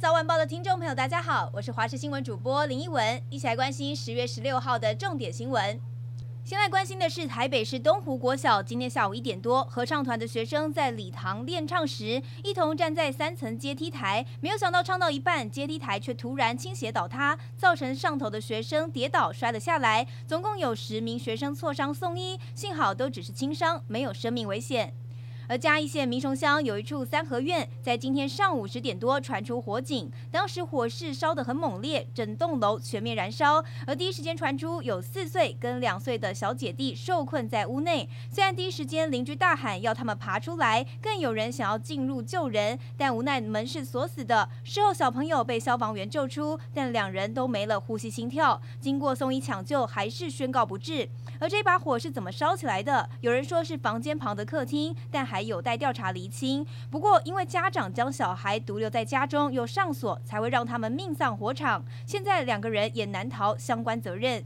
早晚报的听众朋友，大家好，我是华视新闻主播林一文，一起来关心十月十六号的重点新闻。先来关心的是台北市东湖国小，今天下午一点多，合唱团的学生在礼堂练唱时，一同站在三层阶梯台，没有想到唱到一半，阶梯台却突然倾斜倒塌，造成上头的学生跌倒摔了下来，总共有十名学生挫伤送医，幸好都只是轻伤，没有生命危险。而嘉义县民雄乡有一处三合院，在今天上午十点多传出火警，当时火势烧得很猛烈，整栋楼全面燃烧。而第一时间传出有四岁跟两岁的小姐弟受困在屋内，虽然第一时间邻居大喊要他们爬出来，更有人想要进入救人，但无奈门是锁死的。事后小朋友被消防员救出，但两人都没了呼吸心跳，经过送医抢救，还是宣告不治。而这把火是怎么烧起来的？有人说是房间旁的客厅，但还。还有待调查厘清。不过，因为家长将小孩独留在家中又上锁，才会让他们命丧火场。现在两个人也难逃相关责任。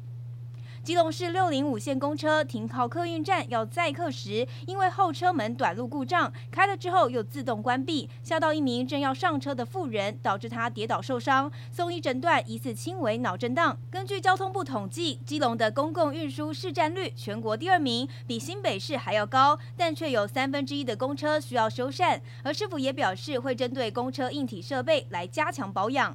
基隆市六零五线公车停靠客运站要载客时，因为后车门短路故障，开了之后又自动关闭，吓到一名正要上车的妇人，导致他跌倒受伤，送医诊断疑似轻微脑震荡。根据交通部统计，基隆的公共运输市占率全国第二名，比新北市还要高，但却有三分之一的公车需要修缮，而市府也表示会针对公车硬体设备来加强保养。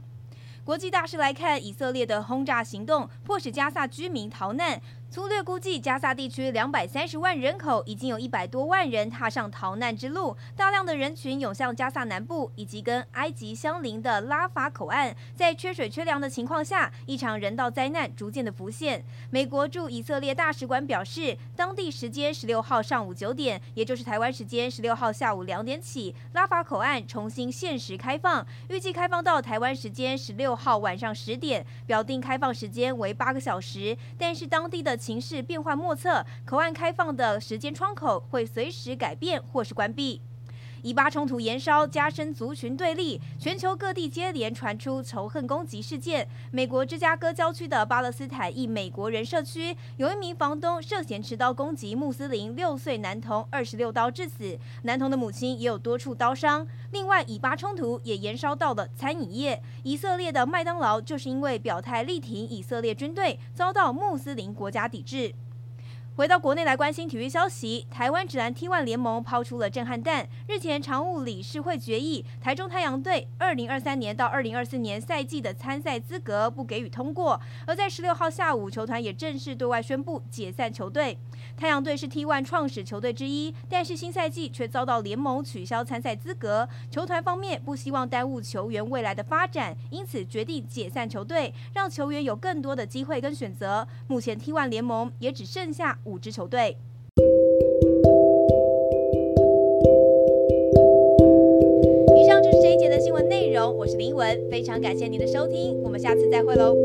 国际大事来看，以色列的轰炸行动迫使加萨居民逃难。粗略估计，加萨地区两百三十万人口，已经有一百多万人踏上逃难之路。大量的人群涌向加萨南部以及跟埃及相邻的拉法口岸。在缺水缺粮的情况下，一场人道灾难逐渐的浮现。美国驻以色列大使馆表示，当地时间十六号上午九点，也就是台湾时间十六号下午两点起，拉法口岸重新限时开放，预计开放到台湾时间十六号晚上十点，表定开放时间为八个小时。但是当地的情势变幻莫测，口岸开放的时间窗口会随时改变或是关闭。以巴冲突延烧，加深族群对立，全球各地接连传出仇恨攻击事件。美国芝加哥郊区的巴勒斯坦裔美国人社区，有一名房东涉嫌持刀攻击穆斯林六岁男童，二十六刀致死，男童的母亲也有多处刀伤。另外，以巴冲突也延烧到了餐饮业，以色列的麦当劳就是因为表态力挺以色列军队，遭到穆斯林国家抵制。回到国内来关心体育消息，台湾指南 T1 联盟抛出了震撼弹。日前常务理事会决议，台中太阳队二零二三年到二零二四年赛季的参赛资格不给予通过。而在十六号下午，球团也正式对外宣布解散球队。太阳队是 T1 创始球队之一，但是新赛季却遭到联盟取消参赛资格。球团方面不希望耽误球员未来的发展，因此决定解散球队，让球员有更多的机会跟选择。目前 T1 联盟也只剩下。五支球队。以上就是这一节的新闻内容，我是林文，非常感谢您的收听，我们下次再会喽。